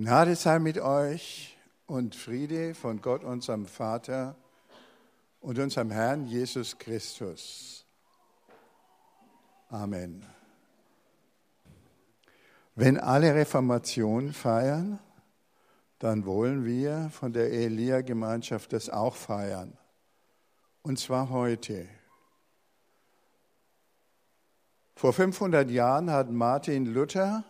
Gnade sei mit euch und Friede von Gott, unserem Vater und unserem Herrn Jesus Christus. Amen. Wenn alle Reformation feiern, dann wollen wir von der Elia-Gemeinschaft das auch feiern. Und zwar heute. Vor 500 Jahren hat Martin Luther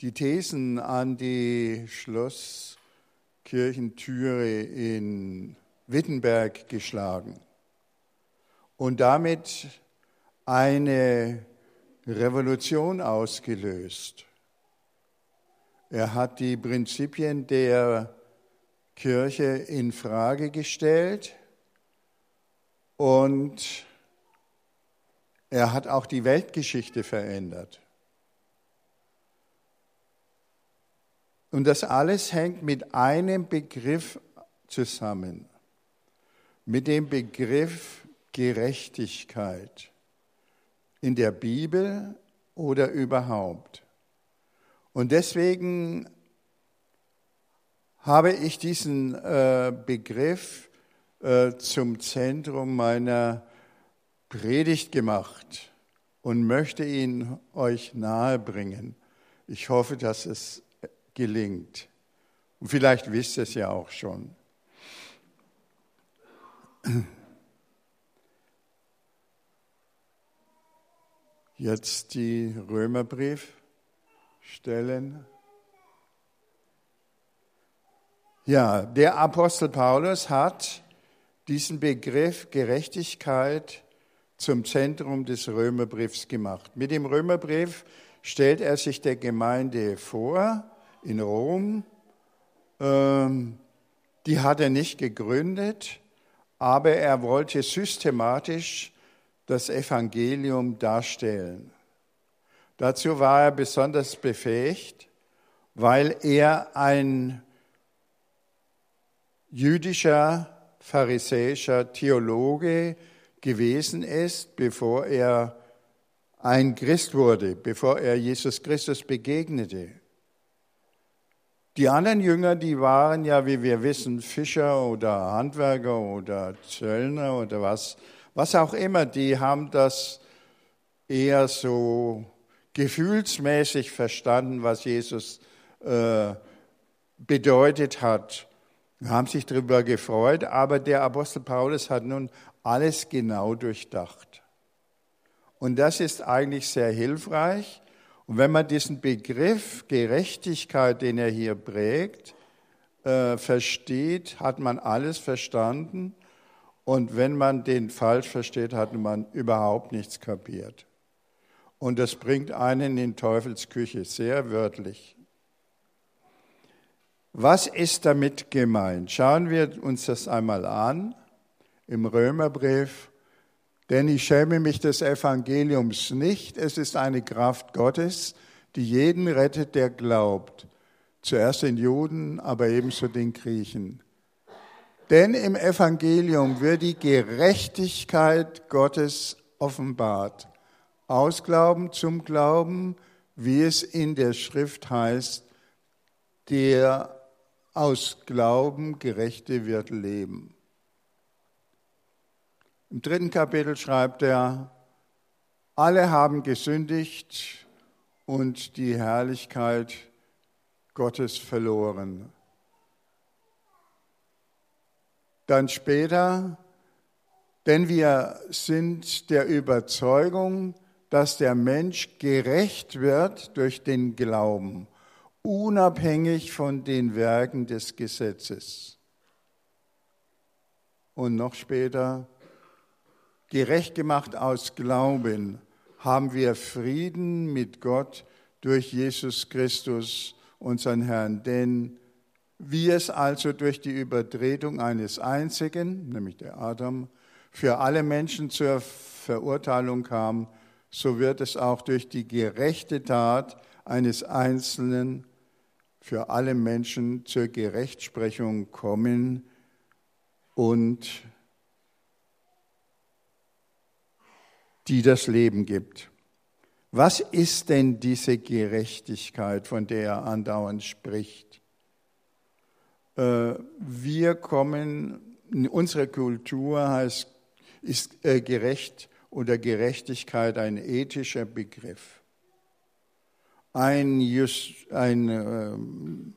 die Thesen an die Schlosskirchentüre in Wittenberg geschlagen und damit eine Revolution ausgelöst. Er hat die Prinzipien der Kirche in Frage gestellt und er hat auch die Weltgeschichte verändert. Und das alles hängt mit einem Begriff zusammen, mit dem Begriff Gerechtigkeit in der Bibel oder überhaupt. Und deswegen habe ich diesen äh, Begriff äh, zum Zentrum meiner Predigt gemacht und möchte ihn euch nahebringen. Ich hoffe, dass es gelingt. Und vielleicht wisst ihr es ja auch schon. Jetzt die Römerbriefstellen. Ja, der Apostel Paulus hat diesen Begriff Gerechtigkeit zum Zentrum des Römerbriefs gemacht. Mit dem Römerbrief stellt er sich der Gemeinde vor in Rom. Ähm, die hat er nicht gegründet, aber er wollte systematisch das Evangelium darstellen. Dazu war er besonders befähigt, weil er ein jüdischer, pharisäischer Theologe gewesen ist, bevor er ein Christ wurde, bevor er Jesus Christus begegnete. Die anderen Jünger, die waren ja, wie wir wissen, Fischer oder Handwerker oder Zöllner oder was, was auch immer. Die haben das eher so gefühlsmäßig verstanden, was Jesus äh, bedeutet hat. Haben sich darüber gefreut, aber der Apostel Paulus hat nun alles genau durchdacht. Und das ist eigentlich sehr hilfreich, und wenn man diesen Begriff Gerechtigkeit, den er hier prägt, äh, versteht, hat man alles verstanden. Und wenn man den falsch versteht, hat man überhaupt nichts kapiert. Und das bringt einen in Teufelsküche, sehr wörtlich. Was ist damit gemeint? Schauen wir uns das einmal an im Römerbrief denn ich schäme mich des Evangeliums nicht. Es ist eine Kraft Gottes, die jeden rettet, der glaubt. Zuerst den Juden, aber ebenso den Griechen. Denn im Evangelium wird die Gerechtigkeit Gottes offenbart. Aus Glauben zum Glauben, wie es in der Schrift heißt, der aus Glauben Gerechte wird leben. Im dritten Kapitel schreibt er, alle haben gesündigt und die Herrlichkeit Gottes verloren. Dann später, denn wir sind der Überzeugung, dass der Mensch gerecht wird durch den Glauben, unabhängig von den Werken des Gesetzes. Und noch später, Gerecht gemacht aus Glauben haben wir Frieden mit Gott durch Jesus Christus, unseren Herrn. Denn wie es also durch die Übertretung eines einzigen, nämlich der Adam, für alle Menschen zur Verurteilung kam, so wird es auch durch die gerechte Tat eines Einzelnen für alle Menschen zur Gerechtsprechung kommen und die das Leben gibt. Was ist denn diese Gerechtigkeit, von der er andauernd spricht? Äh, wir kommen, in unserer Kultur heißt, ist äh, gerecht oder Gerechtigkeit ein ethischer Begriff. Ein, Just, ein ähm,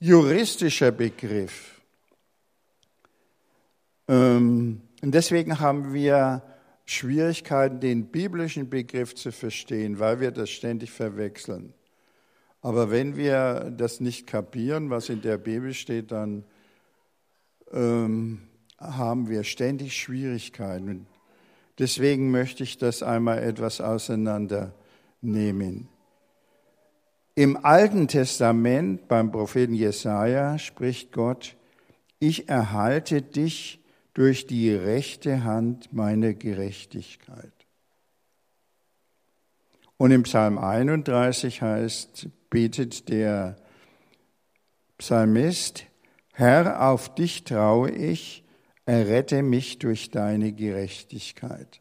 juristischer Begriff. Ähm, und deswegen haben wir Schwierigkeiten, den biblischen Begriff zu verstehen, weil wir das ständig verwechseln. Aber wenn wir das nicht kapieren, was in der Bibel steht, dann ähm, haben wir ständig Schwierigkeiten. Deswegen möchte ich das einmal etwas auseinandernehmen. Im Alten Testament beim Propheten Jesaja spricht Gott: Ich erhalte dich durch die rechte Hand meiner Gerechtigkeit. Und im Psalm 31 heißt, betet der Psalmist, Herr, auf dich traue ich, errette mich durch deine Gerechtigkeit.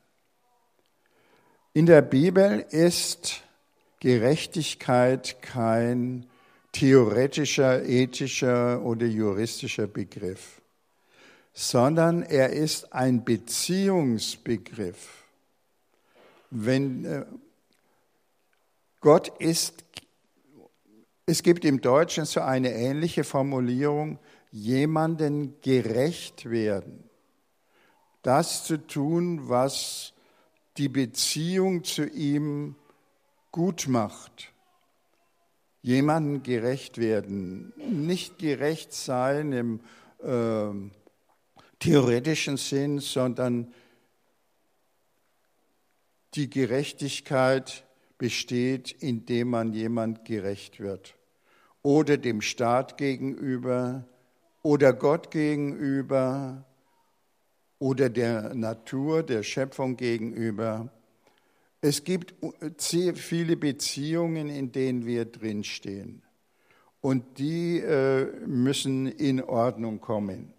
In der Bibel ist Gerechtigkeit kein theoretischer, ethischer oder juristischer Begriff sondern er ist ein Beziehungsbegriff. Wenn äh, Gott ist, es gibt im Deutschen so eine ähnliche Formulierung, jemanden gerecht werden. Das zu tun, was die Beziehung zu ihm gut macht. Jemanden gerecht werden. Nicht gerecht sein im äh, theoretischen Sinn, sondern die Gerechtigkeit besteht, indem man jemand gerecht wird. Oder dem Staat gegenüber, oder Gott gegenüber, oder der Natur, der Schöpfung gegenüber. Es gibt sehr viele Beziehungen, in denen wir drinstehen. Und die äh, müssen in Ordnung kommen.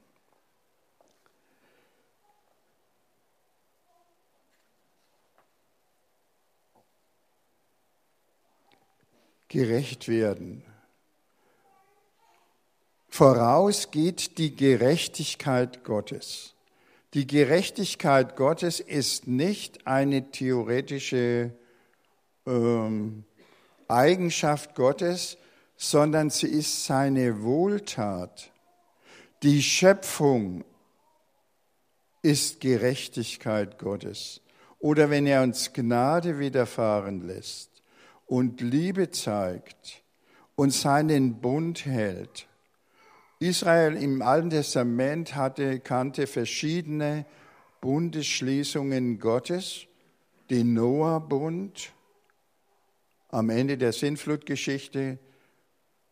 Gerecht werden. Voraus geht die Gerechtigkeit Gottes. Die Gerechtigkeit Gottes ist nicht eine theoretische ähm, Eigenschaft Gottes, sondern sie ist seine Wohltat. Die Schöpfung ist Gerechtigkeit Gottes. Oder wenn er uns Gnade widerfahren lässt und Liebe zeigt und seinen Bund hält. Israel im Alten Testament hatte, kannte verschiedene Bundesschließungen Gottes, den Noah-Bund. Am Ende der Sintflutgeschichte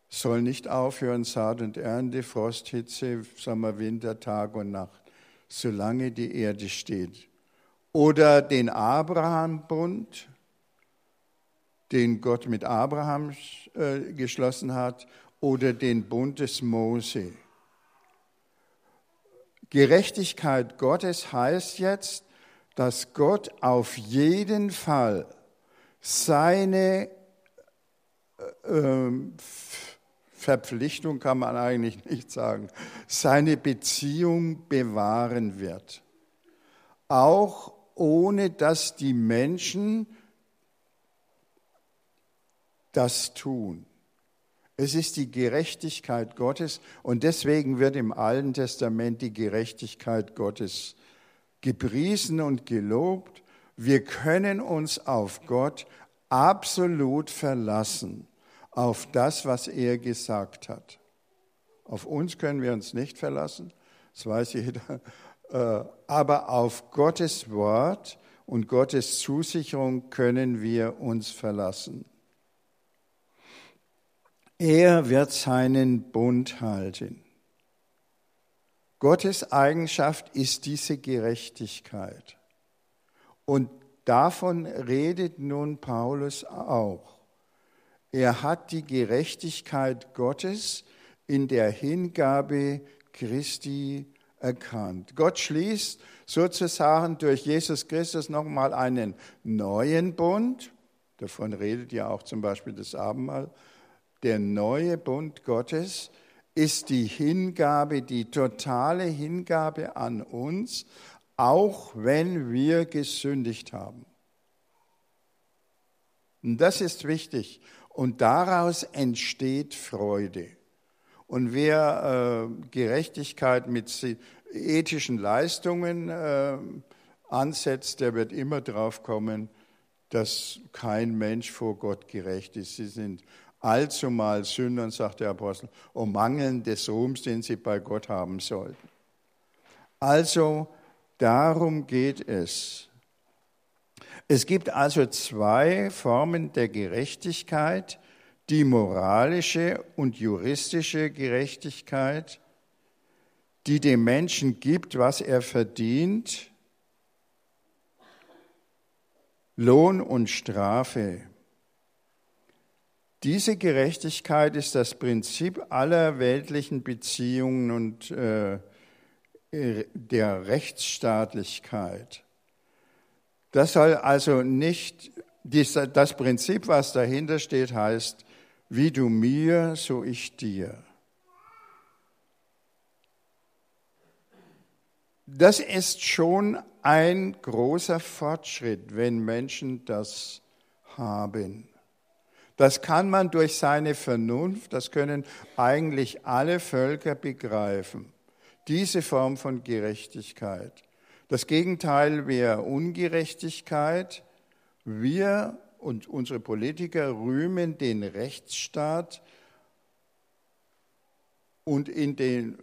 soll nicht aufhören Saat und Ernte, Frost, Hitze, Sommer, Winter, Tag und Nacht, solange die Erde steht. Oder den Abraham-Bund, den Gott mit Abraham äh, geschlossen hat, oder den Bund des Mose. Gerechtigkeit Gottes heißt jetzt, dass Gott auf jeden Fall seine äh, ähm, Verpflichtung kann man eigentlich nicht sagen, seine Beziehung bewahren wird. Auch ohne dass die Menschen das tun. Es ist die Gerechtigkeit Gottes und deswegen wird im Alten Testament die Gerechtigkeit Gottes gepriesen und gelobt. Wir können uns auf Gott absolut verlassen, auf das, was er gesagt hat. Auf uns können wir uns nicht verlassen, das weiß jeder, äh, aber auf Gottes Wort und Gottes Zusicherung können wir uns verlassen. Er wird seinen Bund halten. Gottes Eigenschaft ist diese Gerechtigkeit. Und davon redet nun Paulus auch. Er hat die Gerechtigkeit Gottes in der Hingabe Christi erkannt. Gott schließt sozusagen durch Jesus Christus nochmal einen neuen Bund. Davon redet ja auch zum Beispiel das Abendmahl. Der neue Bund Gottes ist die Hingabe, die totale Hingabe an uns, auch wenn wir gesündigt haben. Und das ist wichtig. Und daraus entsteht Freude. Und wer äh, Gerechtigkeit mit ethischen Leistungen äh, ansetzt, der wird immer drauf kommen, dass kein Mensch vor Gott gerecht ist. Sie sind allzumal Sündern, sagt der Apostel, um Mangeln des Ruhms, den sie bei Gott haben sollten. Also darum geht es. Es gibt also zwei Formen der Gerechtigkeit, die moralische und juristische Gerechtigkeit, die dem Menschen gibt, was er verdient, Lohn und Strafe. Diese Gerechtigkeit ist das Prinzip aller weltlichen Beziehungen und äh, der Rechtsstaatlichkeit. Das soll also nicht, das Prinzip, was dahinter steht, heißt, wie du mir, so ich dir. Das ist schon ein großer Fortschritt, wenn Menschen das haben. Das kann man durch seine Vernunft, das können eigentlich alle Völker begreifen. Diese Form von Gerechtigkeit. Das Gegenteil wäre Ungerechtigkeit. Wir und unsere Politiker rühmen den Rechtsstaat und in den,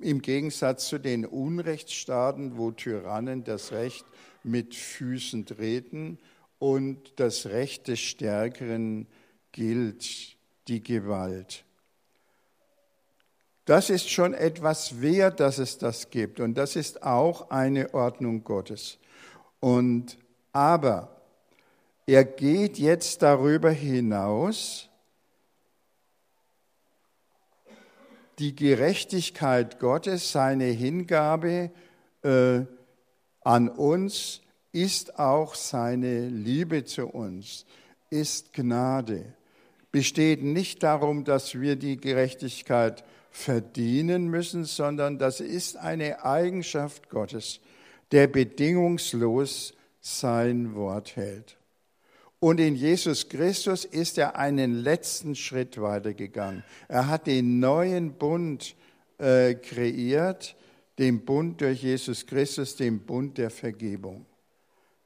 im Gegensatz zu den Unrechtsstaaten, wo Tyrannen das Recht mit Füßen treten und das Recht des Stärkeren gilt, die Gewalt. Das ist schon etwas wert, dass es das gibt. Und das ist auch eine Ordnung Gottes. Und, aber er geht jetzt darüber hinaus, die Gerechtigkeit Gottes, seine Hingabe äh, an uns, ist auch seine Liebe zu uns, ist Gnade. Besteht nicht darum, dass wir die Gerechtigkeit verdienen müssen, sondern das ist eine Eigenschaft Gottes, der bedingungslos sein Wort hält. Und in Jesus Christus ist er einen letzten Schritt weitergegangen. Er hat den neuen Bund äh, kreiert, den Bund durch Jesus Christus, den Bund der Vergebung.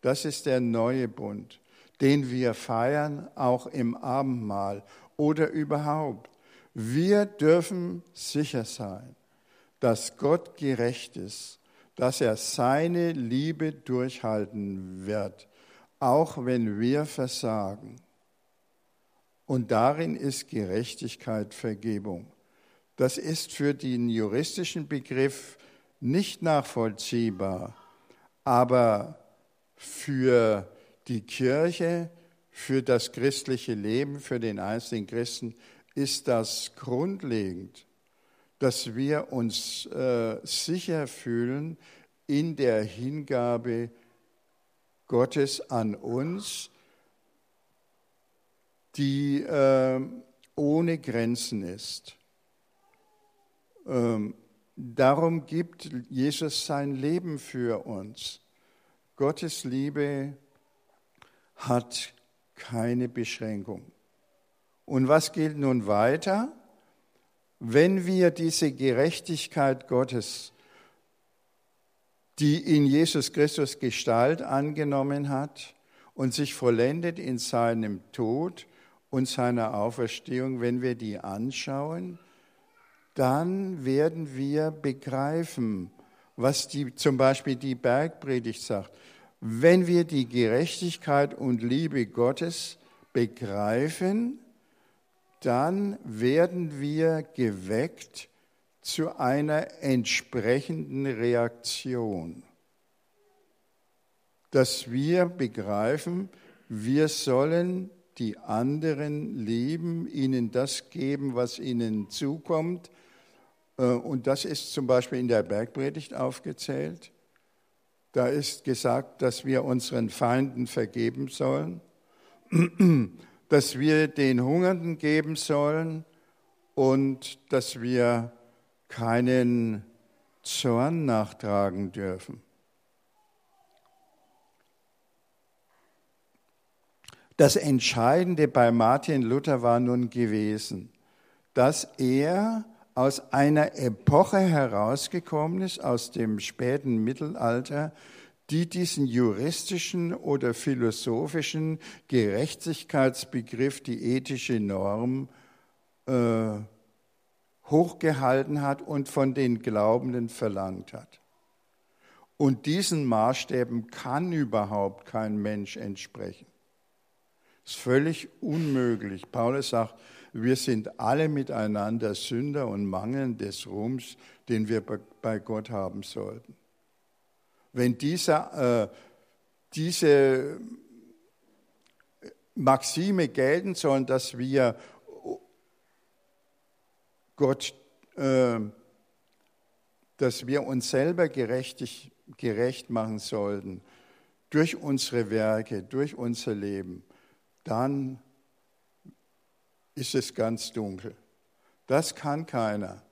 Das ist der neue Bund, den wir feiern, auch im Abendmahl oder überhaupt. Wir dürfen sicher sein, dass Gott gerecht ist, dass er seine Liebe durchhalten wird auch wenn wir versagen. Und darin ist Gerechtigkeit Vergebung. Das ist für den juristischen Begriff nicht nachvollziehbar, aber für die Kirche, für das christliche Leben, für den einzelnen Christen ist das grundlegend, dass wir uns äh, sicher fühlen in der Hingabe Gottes an uns, die äh, ohne Grenzen ist. Ähm, darum gibt Jesus sein Leben für uns. Gottes Liebe hat keine Beschränkung. Und was gilt nun weiter? Wenn wir diese Gerechtigkeit Gottes die in Jesus Christus Gestalt angenommen hat und sich vollendet in seinem Tod und seiner Auferstehung, wenn wir die anschauen, dann werden wir begreifen, was die, zum Beispiel die Bergpredigt sagt. Wenn wir die Gerechtigkeit und Liebe Gottes begreifen, dann werden wir geweckt zu einer entsprechenden Reaktion, dass wir begreifen, wir sollen die anderen lieben, ihnen das geben, was ihnen zukommt Äh, und das ist zum Beispiel in der Bergpredigt aufgezählt. Da ist gesagt, dass wir unseren Feinden vergeben sollen, dass wir den Hungernden geben sollen und dass wir keinen Zorn nachtragen dürfen. Das Entscheidende bei Martin Luther war nun gewesen, dass er aus einer Epoche herausgekommen ist, aus dem späten Mittelalter, die diesen juristischen oder philosophischen Gerechtigkeitsbegriff, die ethische Norm, äh, hochgehalten hat und von den Glaubenden verlangt hat. Und diesen Maßstäben kann überhaupt kein Mensch entsprechen. Das ist völlig unmöglich. Paulus sagt, wir sind alle miteinander Sünder und mangeln des Ruhms, den wir bei Gott haben sollten. Wenn dieser, äh, diese Maxime gelten sollen, dass wir Gott, äh, dass wir uns selber gerechtig, gerecht machen sollten durch unsere Werke, durch unser Leben, dann ist es ganz dunkel. Das kann keiner.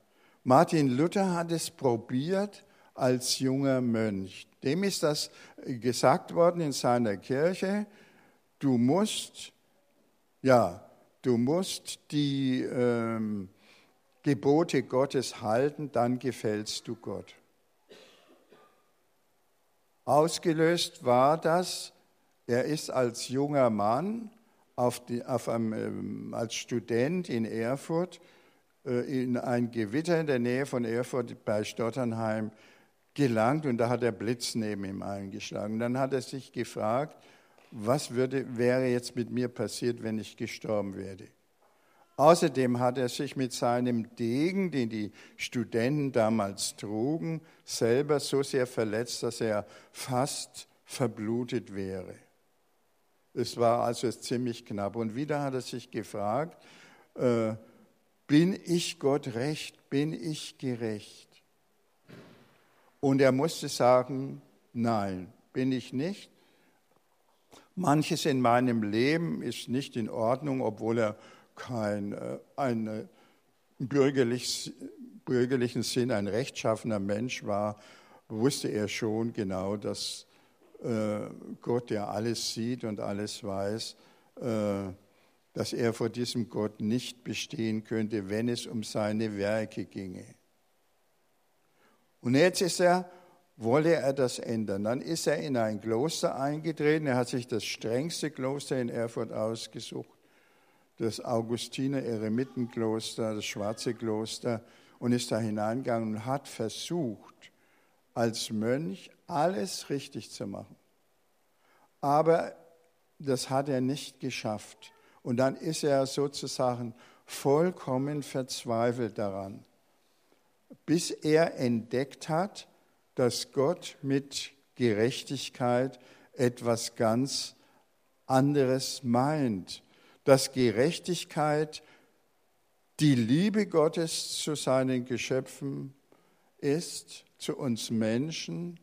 Martin Luther hat es probiert als junger Mönch. Dem ist das gesagt worden in seiner Kirche. Du musst, ja, du musst die ähm, Gebote Gottes halten, dann gefällst du Gott. Ausgelöst war das, er ist als junger Mann auf die, auf einem, ähm, als Student in Erfurt äh, in ein Gewitter in der Nähe von Erfurt bei Stotternheim gelangt und da hat der Blitz neben ihm eingeschlagen. Dann hat er sich gefragt, was würde, wäre jetzt mit mir passiert, wenn ich gestorben wäre. Außerdem hat er sich mit seinem Degen, den die Studenten damals trugen, selber so sehr verletzt, dass er fast verblutet wäre. Es war also ziemlich knapp. Und wieder hat er sich gefragt, äh, bin ich Gott recht? Bin ich gerecht? Und er musste sagen, nein, bin ich nicht. Manches in meinem Leben ist nicht in Ordnung, obwohl er kein äh, ein bürgerlich, bürgerlichen Sinn ein rechtschaffener Mensch war, wusste er schon genau, dass äh, Gott, der alles sieht und alles weiß, äh, dass er vor diesem Gott nicht bestehen könnte, wenn es um seine Werke ginge. Und jetzt ist er, wolle er das ändern. Dann ist er in ein Kloster eingetreten. Er hat sich das strengste Kloster in Erfurt ausgesucht, das Augustiner Eremitenkloster, das Schwarze Kloster, und ist da hineingegangen und hat versucht, als Mönch alles richtig zu machen. Aber das hat er nicht geschafft. Und dann ist er sozusagen vollkommen verzweifelt daran, bis er entdeckt hat, dass Gott mit Gerechtigkeit etwas ganz anderes meint, dass Gerechtigkeit die Liebe Gottes zu seinen Geschöpfen ist, zu uns Menschen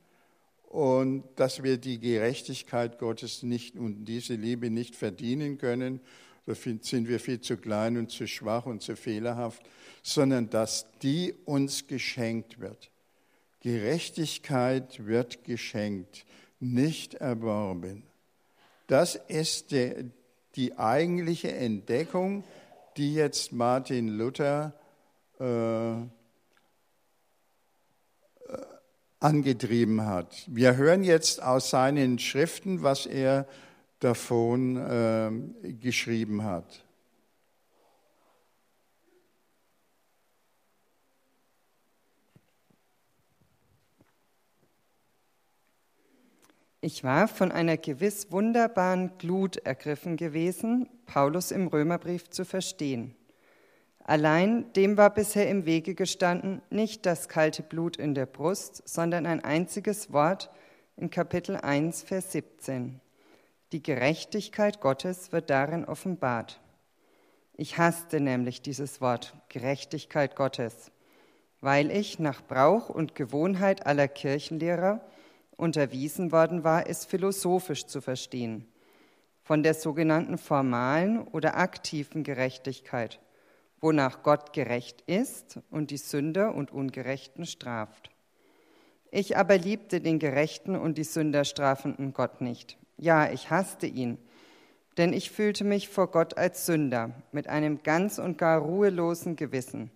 und dass wir die Gerechtigkeit Gottes nicht und diese Liebe nicht verdienen können, da sind wir viel zu klein und zu schwach und zu fehlerhaft, sondern dass die uns geschenkt wird. Gerechtigkeit wird geschenkt, nicht erworben. Das ist die, die eigentliche Entdeckung, die jetzt Martin Luther äh, angetrieben hat. Wir hören jetzt aus seinen Schriften, was er davon äh, geschrieben hat. Ich war von einer gewiss wunderbaren Glut ergriffen gewesen, Paulus im Römerbrief zu verstehen. Allein dem war bisher im Wege gestanden nicht das kalte Blut in der Brust, sondern ein einziges Wort in Kapitel 1, Vers 17. Die Gerechtigkeit Gottes wird darin offenbart. Ich hasste nämlich dieses Wort Gerechtigkeit Gottes. weil ich nach Brauch und Gewohnheit aller Kirchenlehrer unterwiesen worden war, es philosophisch zu verstehen, von der sogenannten formalen oder aktiven Gerechtigkeit, wonach Gott gerecht ist und die Sünder und Ungerechten straft. Ich aber liebte den Gerechten und die Sünder strafenden Gott nicht. Ja, ich hasste ihn, denn ich fühlte mich vor Gott als Sünder mit einem ganz und gar ruhelosen Gewissen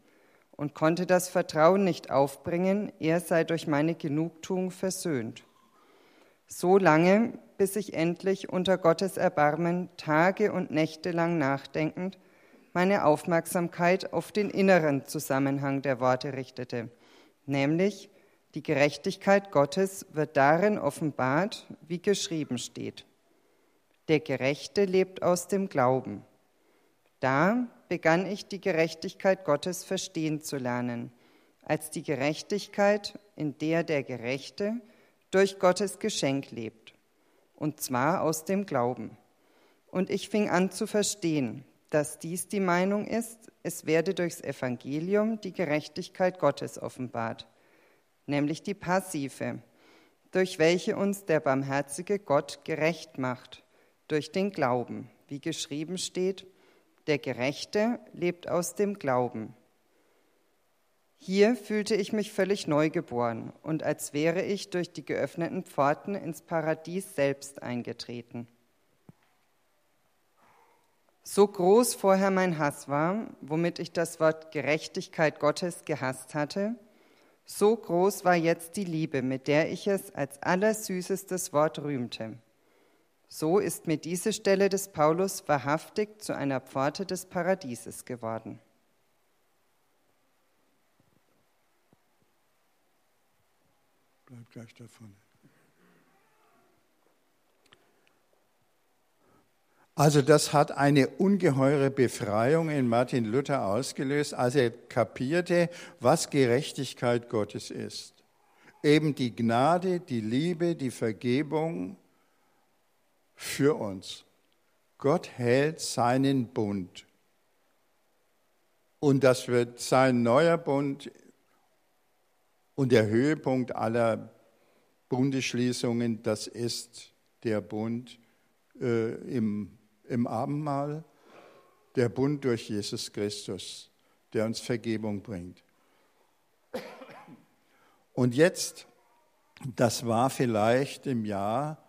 und konnte das Vertrauen nicht aufbringen, er sei durch meine Genugtuung versöhnt. So lange, bis ich endlich unter Gottes Erbarmen Tage und Nächte lang nachdenkend meine Aufmerksamkeit auf den inneren Zusammenhang der Worte richtete, nämlich die Gerechtigkeit Gottes wird darin offenbart, wie geschrieben steht. Der Gerechte lebt aus dem Glauben. Da begann ich die Gerechtigkeit Gottes verstehen zu lernen, als die Gerechtigkeit, in der der Gerechte durch Gottes Geschenk lebt, und zwar aus dem Glauben. Und ich fing an zu verstehen, dass dies die Meinung ist, es werde durchs Evangelium die Gerechtigkeit Gottes offenbart, nämlich die passive, durch welche uns der barmherzige Gott gerecht macht, durch den Glauben, wie geschrieben steht, der Gerechte lebt aus dem Glauben. Hier fühlte ich mich völlig neugeboren und als wäre ich durch die geöffneten Pforten ins Paradies selbst eingetreten. So groß vorher mein Hass war, womit ich das Wort Gerechtigkeit Gottes gehasst hatte, so groß war jetzt die Liebe, mit der ich es als allersüßestes Wort rühmte. So ist mir diese Stelle des Paulus wahrhaftig zu einer Pforte des Paradieses geworden. Bleib gleich davon. Also das hat eine ungeheure Befreiung in Martin Luther ausgelöst, als er kapierte, was Gerechtigkeit Gottes ist. Eben die Gnade, die Liebe, die Vergebung, für uns. Gott hält seinen Bund. Und das wird sein neuer Bund und der Höhepunkt aller Bundesschließungen, das ist der Bund äh, im, im Abendmahl, der Bund durch Jesus Christus, der uns Vergebung bringt. Und jetzt, das war vielleicht im Jahr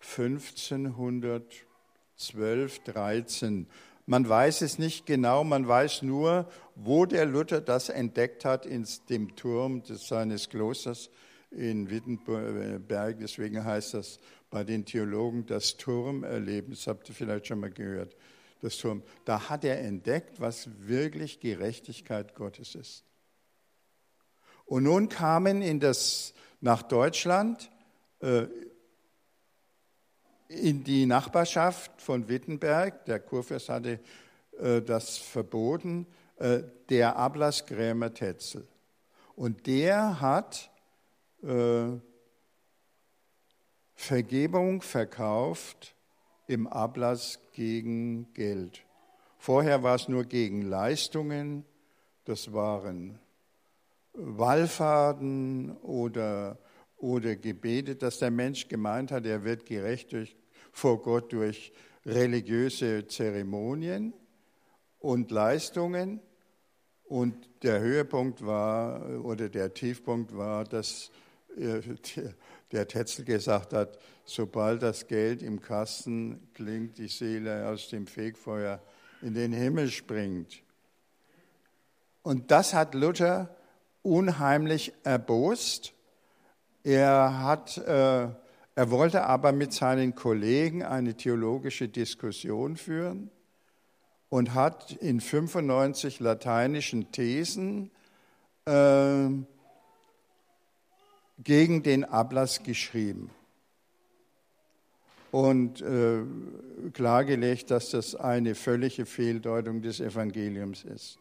1512, 13. Man weiß es nicht genau, man weiß nur, wo der Luther das entdeckt hat, in dem Turm des, seines Klosters in Wittenberg. Deswegen heißt das bei den Theologen das Turmerleben. Das habt ihr vielleicht schon mal gehört. Das Turm. Da hat er entdeckt, was wirklich Gerechtigkeit Gottes ist. Und nun kamen in das, nach Deutschland äh, in die Nachbarschaft von Wittenberg, der Kurfürst hatte äh, das verboten, äh, der Ablass Krämer Tetzel. Und der hat äh, Vergebung verkauft im Ablass gegen Geld. Vorher war es nur gegen Leistungen, das waren Wallfahrten oder oder gebetet, dass der Mensch gemeint hat, er wird gerecht durch, vor Gott durch religiöse Zeremonien und Leistungen. Und der Höhepunkt war, oder der Tiefpunkt war, dass äh, der Tetzel gesagt hat, sobald das Geld im Kasten klingt, die Seele aus dem Fegfeuer in den Himmel springt. Und das hat Luther unheimlich erbost er, hat, äh, er wollte aber mit seinen Kollegen eine theologische Diskussion führen und hat in 95 lateinischen Thesen äh, gegen den Ablass geschrieben und äh, klargelegt, dass das eine völlige Fehldeutung des Evangeliums ist.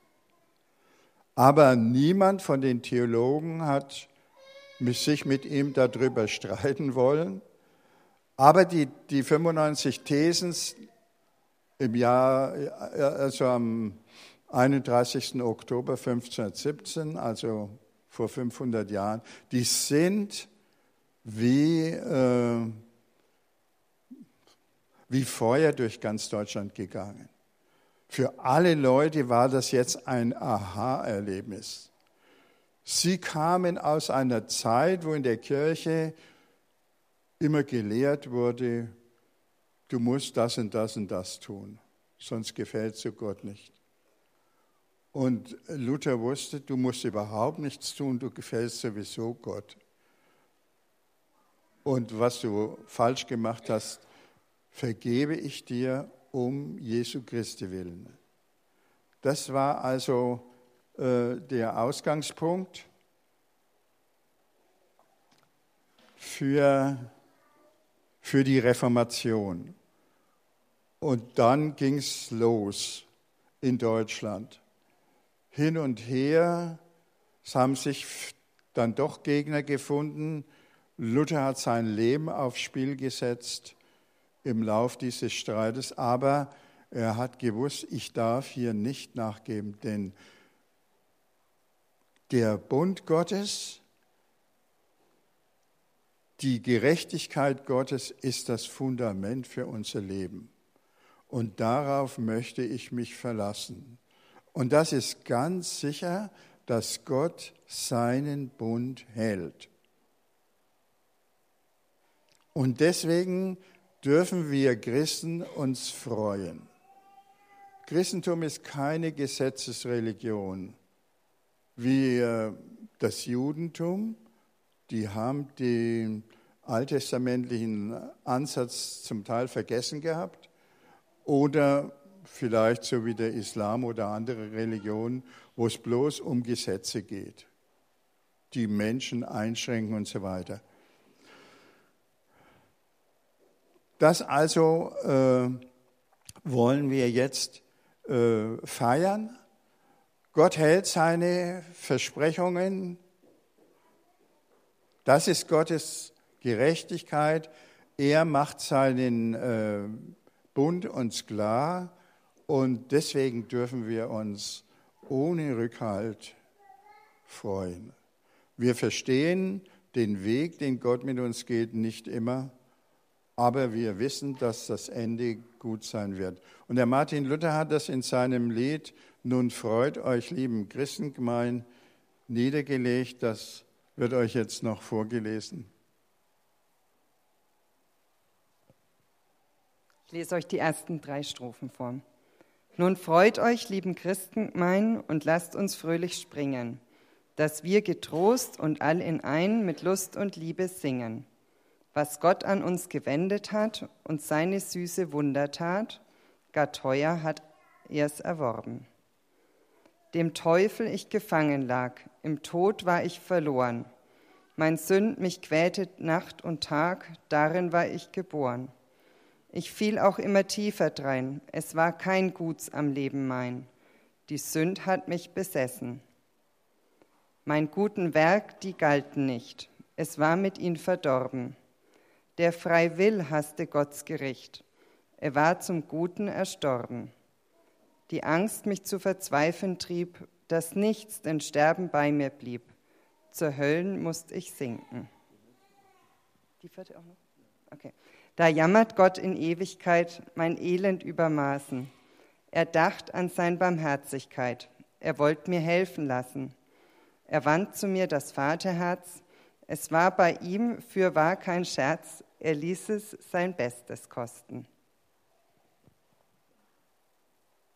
Aber niemand von den Theologen hat sich mit ihm darüber streiten wollen. Aber die, die 95 Thesen im Jahr, also am, 31. Oktober 1517, also vor 500 Jahren, die sind wie, äh, wie Feuer durch ganz Deutschland gegangen. Für alle Leute war das jetzt ein Aha-Erlebnis. Sie kamen aus einer Zeit, wo in der Kirche immer gelehrt wurde, du musst das und das und das tun, sonst gefällt es Gott nicht. Und Luther wusste, du musst überhaupt nichts tun, du gefällst sowieso Gott. Und was du falsch gemacht hast, vergebe ich dir um Jesu Christi willen. Das war also äh, der Ausgangspunkt für, für die Reformation. Und dann ging es los in Deutschland. Hin und her, es haben sich dann doch Gegner gefunden. Luther hat sein Leben aufs Spiel gesetzt im Lauf dieses Streites, aber er hat gewusst, ich darf hier nicht nachgeben, denn der Bund Gottes, die Gerechtigkeit Gottes ist das Fundament für unser Leben. Und darauf möchte ich mich verlassen. Und das ist ganz sicher, dass Gott seinen Bund hält. Und deswegen dürfen wir Christen uns freuen. Christentum ist keine Gesetzesreligion wie das Judentum. Die haben den alttestamentlichen Ansatz zum Teil vergessen gehabt oder vielleicht so wie der Islam oder andere Religionen, wo es bloß um Gesetze geht, die Menschen einschränken und so weiter. Das also äh, wollen wir jetzt äh, feiern. Gott hält seine Versprechungen. Das ist Gottes Gerechtigkeit. Er macht seinen äh, Bund uns klar und deswegen dürfen wir uns ohne Rückhalt freuen. Wir verstehen den Weg, den Gott mit uns geht, nicht immer aber wir wissen, dass das Ende gut sein wird. Und der Martin Luther hat das in seinem Lied Nun freut euch, lieben Christengemein, niedergelegt. Das wird euch jetzt noch vorgelesen. Ich lese euch die ersten drei Strophen vor. Nun freut euch, lieben Christengemein, und lasst uns fröhlich springen, dass wir getrost und all in ein mit Lust und Liebe singen was Gott an uns gewendet hat und seine süße Wundertat, gar teuer hat er's erworben. Dem Teufel ich gefangen lag, im Tod war ich verloren. Mein Sünd mich quälte Nacht und Tag, darin war ich geboren. Ich fiel auch immer tiefer drein, es war kein Guts am Leben mein. Die Sünd hat mich besessen. Mein guten Werk, die galten nicht, es war mit ihnen verdorben. Der frei will, hasste Gottes Gericht. Er war zum Guten erstorben. Die Angst mich zu verzweifeln trieb, dass nichts denn Sterben bei mir blieb. Zur Höllen musste ich sinken. Die vierte auch noch? Okay. Da jammert Gott in Ewigkeit mein Elend übermaßen. Er dacht an sein Barmherzigkeit. Er wollte mir helfen lassen. Er wand zu mir das Vaterherz es war bei ihm für wahr kein Scherz, er ließ es sein Bestes kosten.